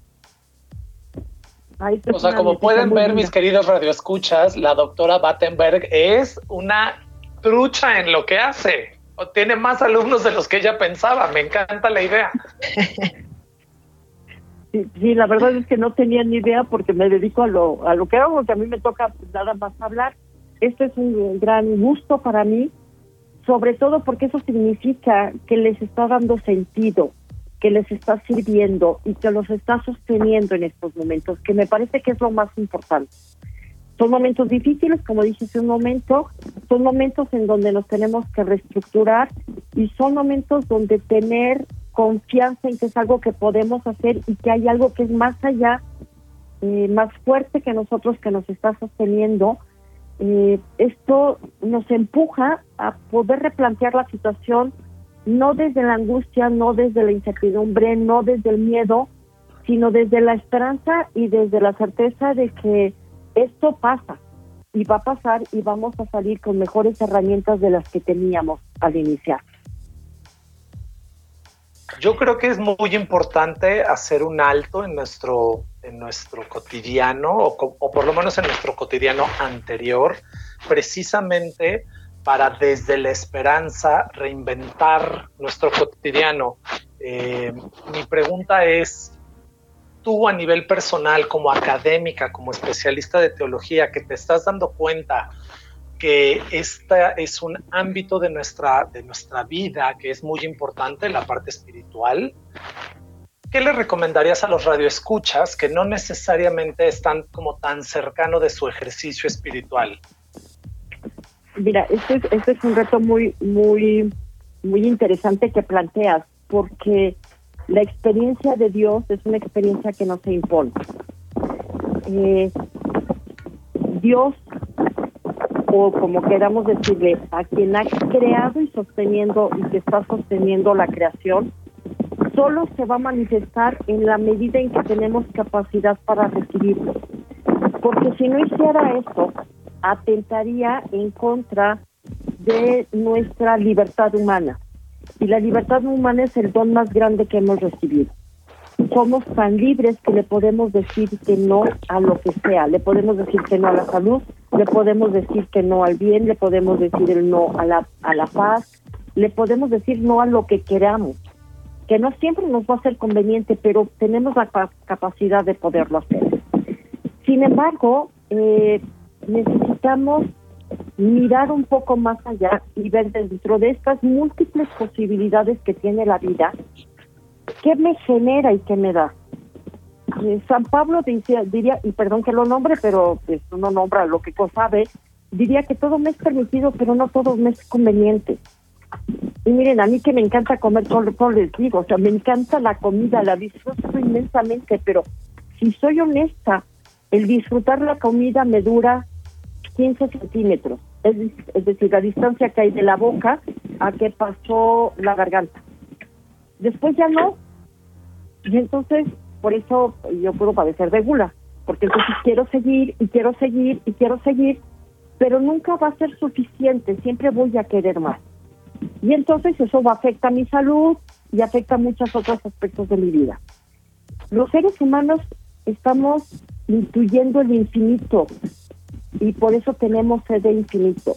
o sea, como pueden ver, mis queridos radioescuchas, la doctora Battenberg es una trucha en lo que hace. O tiene más alumnos de los que ella pensaba. Me encanta la idea. Sí, la verdad es que no tenía ni idea porque me dedico a lo, a lo que hago, que a mí me toca nada más hablar. Esto es un gran gusto para mí, sobre todo porque eso significa que les está dando sentido, que les está sirviendo y que los está sosteniendo en estos momentos, que me parece que es lo más importante. Son momentos difíciles, como dije hace un momento, son momentos en donde nos tenemos que reestructurar y son momentos donde tener confianza en que es algo que podemos hacer y que hay algo que es más allá, eh, más fuerte que nosotros, que nos está sosteniendo. Eh, esto nos empuja a poder replantear la situación, no desde la angustia, no desde la incertidumbre, no desde el miedo, sino desde la esperanza y desde la certeza de que esto pasa y va a pasar y vamos a salir con mejores herramientas de las que teníamos al iniciar. Yo creo que es muy importante hacer un alto en nuestro, en nuestro cotidiano, o, por lo menos en nuestro cotidiano anterior, precisamente para desde la esperanza reinventar nuestro cotidiano. Eh, mi pregunta es, tú a nivel personal, como académica, como especialista de teología, que te estás dando cuenta que este es un ámbito de nuestra, de nuestra vida que es muy importante, la parte espiritual. ¿Qué le recomendarías a los radioescuchas que no necesariamente están como tan cercano de su ejercicio espiritual? Mira, este es, este es un reto muy, muy, muy interesante que planteas, porque la experiencia de Dios es una experiencia que no se impone. Eh, Dios o como queramos decirle, a quien ha creado y sosteniendo y que está sosteniendo la creación, solo se va a manifestar en la medida en que tenemos capacidad para recibirlo. Porque si no hiciera esto, atentaría en contra de nuestra libertad humana. Y la libertad humana es el don más grande que hemos recibido somos tan libres que le podemos decir que no a lo que sea, le podemos decir que no a la salud, le podemos decir que no al bien, le podemos decir el no a la, a la paz, le podemos decir no a lo que queramos, que no siempre nos va a ser conveniente, pero tenemos la capacidad de poderlo hacer. Sin embargo, eh, necesitamos mirar un poco más allá y ver dentro de estas múltiples posibilidades que tiene la vida, ¿qué me genera y qué me da? Eh, San Pablo diría, y perdón que lo nombre, pero pues, uno nombra lo que sabe, diría que todo me es permitido, pero no todo me es conveniente. Y miren, a mí que me encanta comer, todo les digo, o sea, me encanta la comida, la disfruto inmensamente, pero si soy honesta, el disfrutar la comida me dura 15 centímetros, es, es decir, la distancia que hay de la boca a que pasó la garganta. Después ya no. Y entonces, por eso yo puedo padecer de gula, porque entonces quiero seguir y quiero seguir y quiero seguir, pero nunca va a ser suficiente, siempre voy a querer más. Y entonces eso va a mi salud y afecta muchos otros aspectos de mi vida. Los seres humanos estamos intuyendo el infinito y por eso tenemos sed de infinito.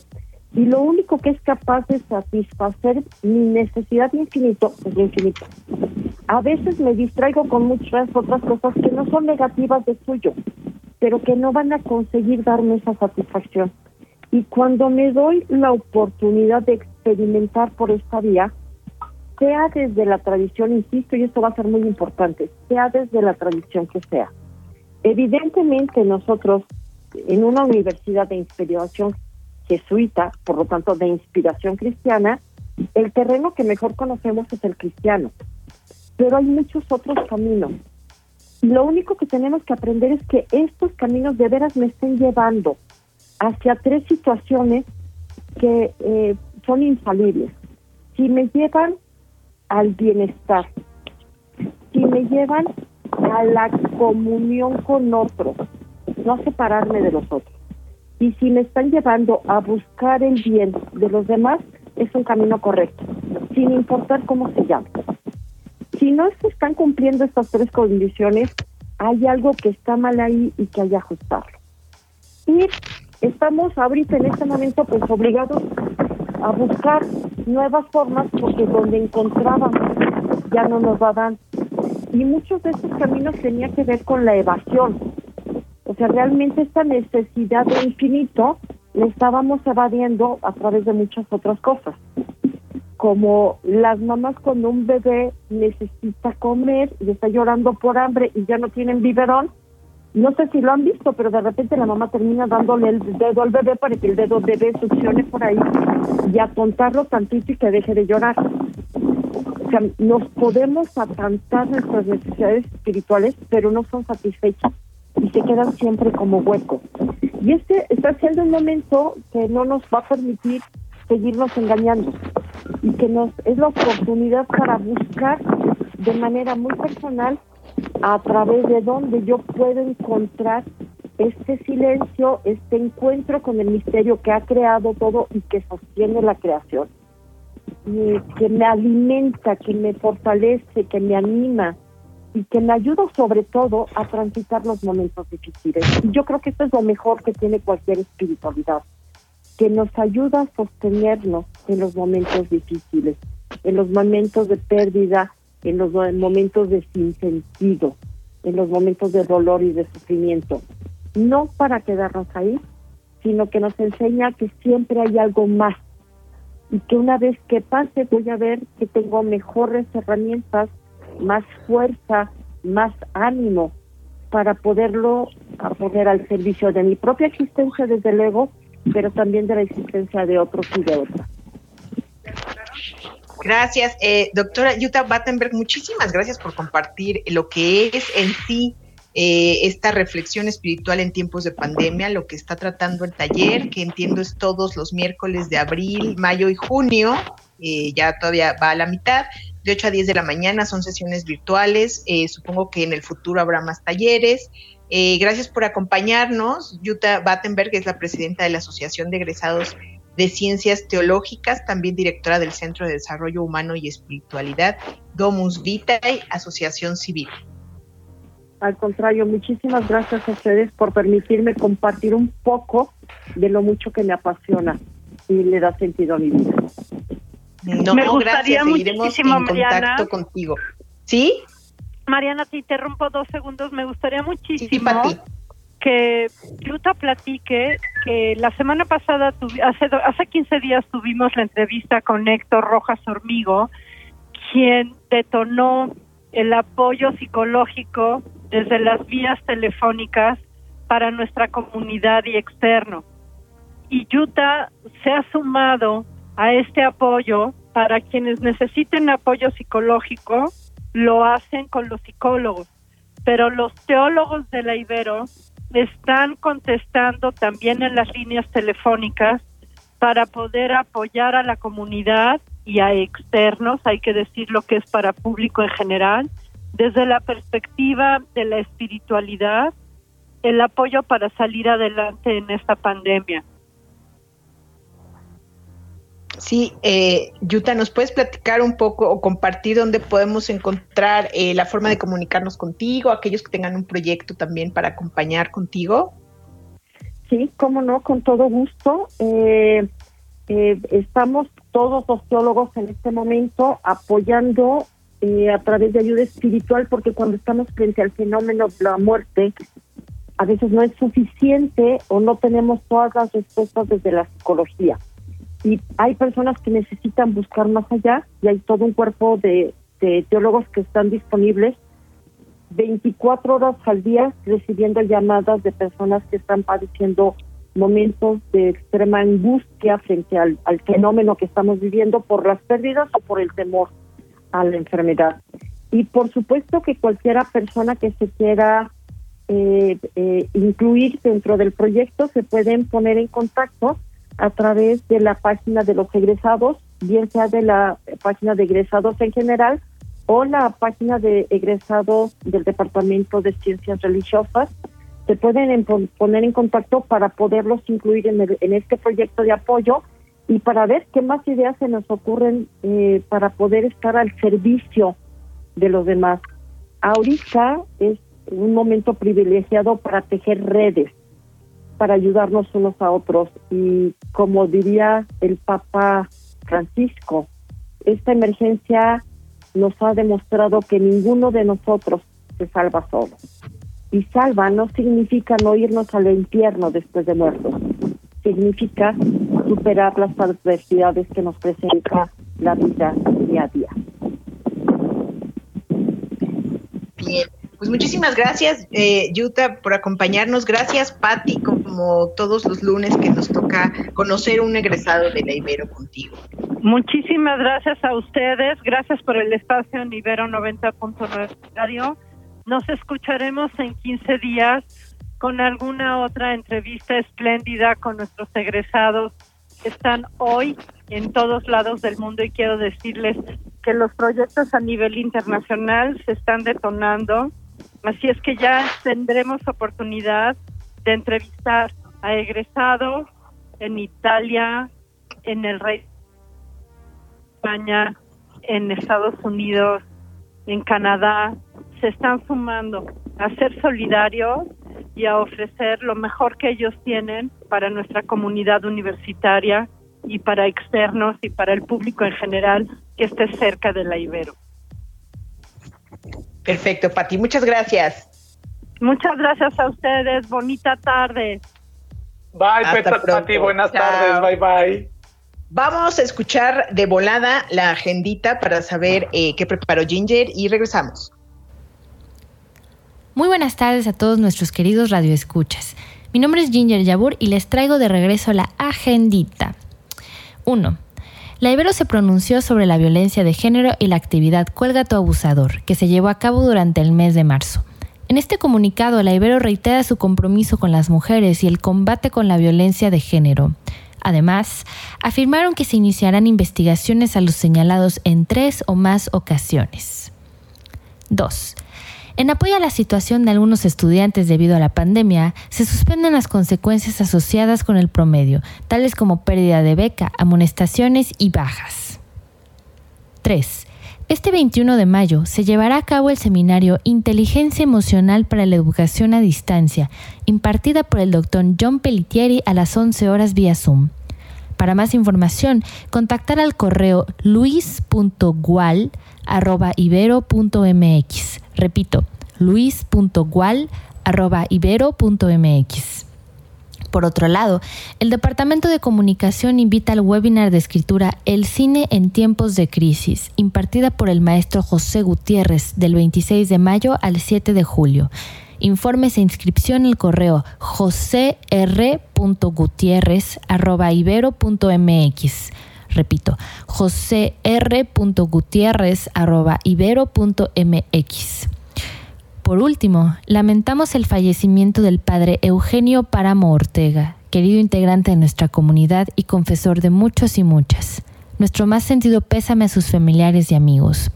Y lo único que es capaz de satisfacer mi necesidad de infinito es lo infinito. A veces me distraigo con muchas otras cosas que no son negativas de suyo, pero que no van a conseguir darme esa satisfacción. Y cuando me doy la oportunidad de experimentar por esta vía, sea desde la tradición, insisto, y esto va a ser muy importante, sea desde la tradición que sea. Evidentemente nosotros en una universidad de inspiración jesuita, por lo tanto de inspiración cristiana, el terreno que mejor conocemos es el cristiano. Pero hay muchos otros caminos. Lo único que tenemos que aprender es que estos caminos de veras me estén llevando hacia tres situaciones que eh, son infalibles. Si me llevan al bienestar, si me llevan a la comunión con otros, no a separarme de los otros. Y si me están llevando a buscar el bien de los demás, es un camino correcto, sin importar cómo se llame. Si no se están cumpliendo estas tres condiciones, hay algo que está mal ahí y que hay que ajustarlo. Y estamos ahorita en este momento pues obligados a buscar nuevas formas porque donde encontrábamos ya no nos va a dar. Y muchos de estos caminos tenían que ver con la evasión. O sea, realmente esta necesidad de infinito la estábamos evadiendo a través de muchas otras cosas. Como las mamás cuando un bebé necesita comer y está llorando por hambre y ya no tienen biberón, no sé si lo han visto, pero de repente la mamá termina dándole el dedo al bebé para que el dedo bebé succione por ahí y atontarlo tantito y que deje de llorar. O sea, nos podemos atantar nuestras necesidades espirituales, pero no son satisfechas y se quedan siempre como huecos. Y este está siendo un momento que no nos va a permitir seguirnos engañando y que nos es la oportunidad para buscar de manera muy personal a través de donde yo puedo encontrar este silencio, este encuentro con el misterio que ha creado todo y que sostiene la creación, y que me alimenta, que me fortalece, que me anima y que me ayuda sobre todo a transitar los momentos difíciles. Y yo creo que esto es lo mejor que tiene cualquier espiritualidad, que nos ayuda a sostenernos en los momentos difíciles, en los momentos de pérdida, en los momentos de sinsentido, en los momentos de dolor y de sufrimiento. No para quedarnos ahí, sino que nos enseña que siempre hay algo más y que una vez que pase voy a ver que tengo mejores herramientas, más fuerza, más ánimo para poderlo poner al servicio de mi propia existencia desde luego, pero también de la existencia de otros y de otras. Gracias, eh, doctora Jutta Battenberg, muchísimas gracias por compartir lo que es en sí eh, esta reflexión espiritual en tiempos de pandemia, lo que está tratando el taller, que entiendo es todos los miércoles de abril, mayo y junio, eh, ya todavía va a la mitad, de 8 a 10 de la mañana son sesiones virtuales, supongo que en el futuro habrá más talleres. gracias por acompañarnos. Jutta Battenberg es la presidenta de la Asociación de Egresados de Ciencias Teológicas, también directora del Centro de Desarrollo Humano y Espiritualidad, Domus Vitae, Asociación Civil. Al contrario, muchísimas gracias a ustedes por permitirme compartir un poco de lo mucho que me apasiona y le da sentido a mi vida. No, me gustaría gracias, seguiremos en contacto contigo. ¿Sí? Mariana, te interrumpo dos segundos. Me gustaría muchísimo que Yuta platique que la semana pasada, hace, hace 15 días tuvimos la entrevista con Héctor Rojas Hormigo, quien detonó el apoyo psicológico desde las vías telefónicas para nuestra comunidad y externo. y Utah se ha sumado a este apoyo para quienes necesiten apoyo psicológico, lo hacen con los psicólogos, pero los teólogos de la Ibero están contestando también en las líneas telefónicas para poder apoyar a la comunidad y a externos, hay que decir lo que es para público en general, desde la perspectiva de la espiritualidad, el apoyo para salir adelante en esta pandemia. Sí, eh, Yuta, ¿nos puedes platicar un poco o compartir dónde podemos encontrar eh, la forma de comunicarnos contigo, aquellos que tengan un proyecto también para acompañar contigo? Sí, cómo no, con todo gusto. Eh, eh, estamos todos los teólogos en este momento apoyando eh, a través de ayuda espiritual, porque cuando estamos frente al fenómeno de la muerte, a veces no es suficiente o no tenemos todas las respuestas desde la psicología. Y hay personas que necesitan buscar más allá y hay todo un cuerpo de, de teólogos que están disponibles 24 horas al día recibiendo llamadas de personas que están padeciendo momentos de extrema angustia frente al, fenómeno que estamos viviendo por las pérdidas o por el temor a la enfermedad. Y por supuesto que cualquiera persona que se quiera eh, eh, incluir dentro del proyecto se pueden poner en contacto a través de la página de los egresados, bien sea de la página de egresados en general o la página de egresados del Departamento de Ciencias Religiosas. Se pueden poner en contacto para poderlos incluir en, este proyecto de apoyo y para ver qué más ideas se nos ocurren eh, para poder estar al servicio de los demás. Ahorita es un momento privilegiado para tejer redes, para ayudarnos unos a otros y como diría el Papa Francisco, esta emergencia nos ha demostrado que ninguno de nosotros se salva solo. Y salva no significa no irnos al infierno después de muertos, significa superar las adversidades que nos presenta la vida día a día. Bien, pues muchísimas gracias, eh, Yuta, por acompañarnos. Gracias, Patti, como todos los lunes que nos toca conocer un egresado de la Ibero contigo. Muchísimas gracias a ustedes. Gracias por el espacio en Ibero 90.9 Radio. Nos escucharemos en 15 días con alguna otra entrevista espléndida con nuestros egresados que están hoy en todos lados del mundo y quiero decirles que los proyectos a nivel internacional se están detonando, así es que ya tendremos oportunidad de entrevistar a egresados en Italia, en el Reino España, en Estados Unidos, en Canadá, se están sumando a ser solidarios y a ofrecer lo mejor que ellos tienen para nuestra comunidad universitaria y para externos y para el público en general que esté cerca de la Ibero. Perfecto, Pati, muchas gracias. Muchas gracias a ustedes, bonita tarde. Bye, Pati, buenas Chao. tardes, bye bye. Vamos a escuchar de volada la agendita para saber eh, qué preparó Ginger y regresamos. Muy buenas tardes a todos nuestros queridos radioescuchas. Mi nombre es Ginger Yabur y les traigo de regreso la agendita. 1. La Ibero se pronunció sobre la violencia de género y la actividad Cuelga tu abusador, que se llevó a cabo durante el mes de marzo. En este comunicado, la Ibero reitera su compromiso con las mujeres y el combate con la violencia de género. Además, afirmaron que se iniciarán investigaciones a los señalados en tres o más ocasiones. 2. En apoyo a la situación de algunos estudiantes debido a la pandemia, se suspenden las consecuencias asociadas con el promedio, tales como pérdida de beca, amonestaciones y bajas. 3. Este 21 de mayo se llevará a cabo el seminario Inteligencia Emocional para la Educación a Distancia, impartida por el doctor John Pellitieri a las 11 horas vía Zoom. Para más información, contactar al correo luis.gual.ibero.mx. Repito, luis.gual.ibero.mx. Por otro lado, el Departamento de Comunicación invita al webinar de escritura El cine en tiempos de crisis, impartida por el maestro José Gutiérrez del 26 de mayo al 7 de julio. Informes e inscripción el correo josr.gutierrez.ibero.mx. Repito, josr.gutierrez.ibero.mx. Por último, lamentamos el fallecimiento del padre Eugenio Páramo Ortega, querido integrante de nuestra comunidad y confesor de muchos y muchas. Nuestro más sentido pésame a sus familiares y amigos.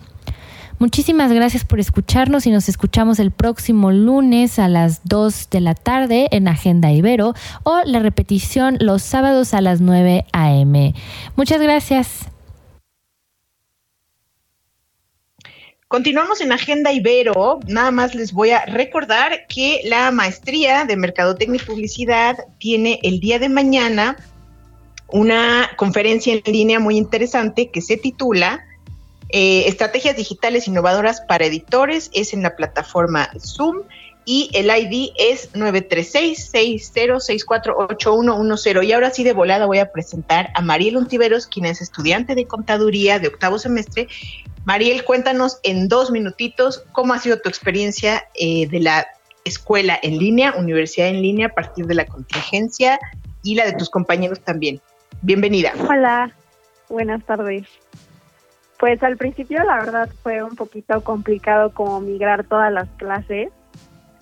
Muchísimas gracias por escucharnos y nos escuchamos el próximo lunes a las 2 de la tarde en Agenda Ibero o la repetición los sábados a las 9 a.m. Muchas gracias. Continuamos en Agenda Ibero. Nada más les voy a recordar que la maestría de Mercadotecnia y Publicidad tiene el día de mañana una conferencia en línea muy interesante que se titula eh, estrategias digitales innovadoras para editores es en la plataforma Zoom y el ID es 936-60648110. Y ahora sí de volada voy a presentar a Mariel Untiveros, quien es estudiante de contaduría de octavo semestre. Mariel, cuéntanos en dos minutitos cómo ha sido tu experiencia eh, de la escuela en línea, universidad en línea, a partir de la contingencia y la de tus compañeros también. Bienvenida. Hola, buenas tardes. Pues al principio la verdad fue un poquito complicado como migrar todas las clases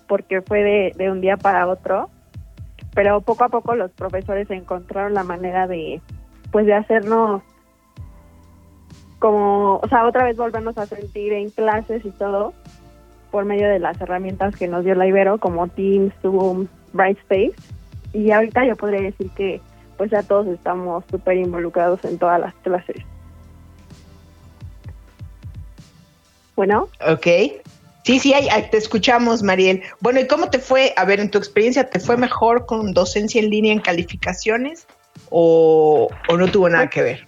porque fue de, un día para otro, pero poco a poco los profesores encontraron la manera de pues de hacernos como, o sea, otra vez volvernos a sentir en clases y todo por medio de las herramientas que nos dio la Ibero como Teams, Zoom, Brightspace y ahorita yo podría decir que pues ya todos estamos súper involucrados en todas las clases. Bueno. Ok. Sí, sí, te escuchamos, Mariel. Bueno, ¿y cómo te fue? A ver, en tu experiencia, ¿te fue mejor con docencia en línea en calificaciones o, no tuvo nada que ver?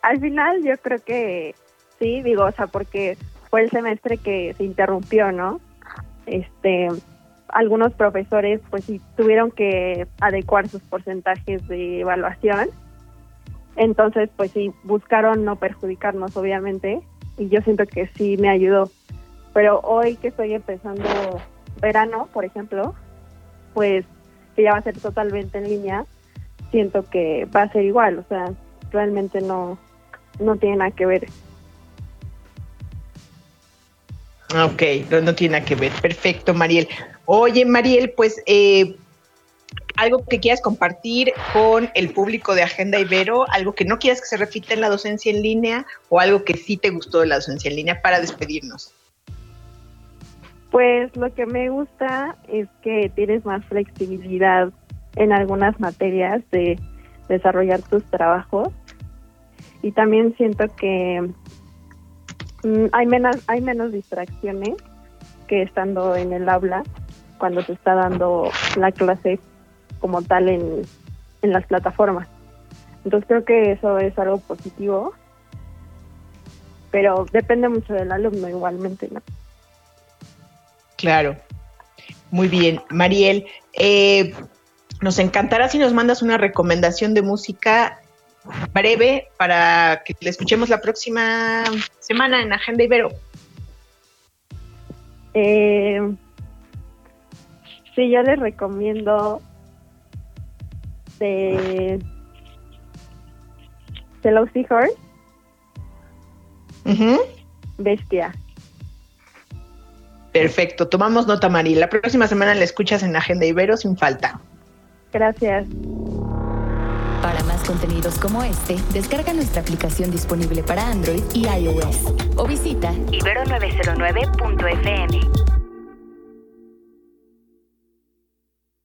Al final yo creo que sí, digo, o sea, porque fue el semestre que se interrumpió, ¿no? Este, algunos profesores pues sí tuvieron que adecuar sus porcentajes de evaluación. Entonces, pues sí, buscaron no perjudicarnos, obviamente, y yo siento que sí me ayudó. Pero hoy que estoy empezando verano, por ejemplo, pues que ya va a ser totalmente en línea, siento que va a ser igual, o sea, realmente no, no tiene nada que ver. Ok, no, no tiene nada que ver. Perfecto, Mariel. Oye, Mariel, pues eh, algo que quieras compartir con el público de Agenda Ibero, algo que no quieras que se repita en la docencia en línea o algo que sí te gustó de la docencia en línea para despedirnos. Pues lo que me gusta es que tienes más flexibilidad en algunas materias de desarrollar tus trabajos y también siento que mm, hay menos hay menos distracciones que estando en el aula cuando se está dando la clase como tal en, las plataformas. Entonces creo que eso es algo positivo, pero depende mucho del alumno igualmente, ¿no? Claro. Muy bien. Mariel, eh, nos encantará si nos mandas una recomendación de música breve para que la escuchemos la próxima semana en Agenda Ibero. Eh, sí, yo les recomiendo de. Bestia. Perfecto, tomamos nota, Mari. La próxima semana la escuchas en Agenda Ibero sin falta. Gracias. Para más contenidos como este, descarga nuestra aplicación disponible para Android y iOS o visita ibero909.fm.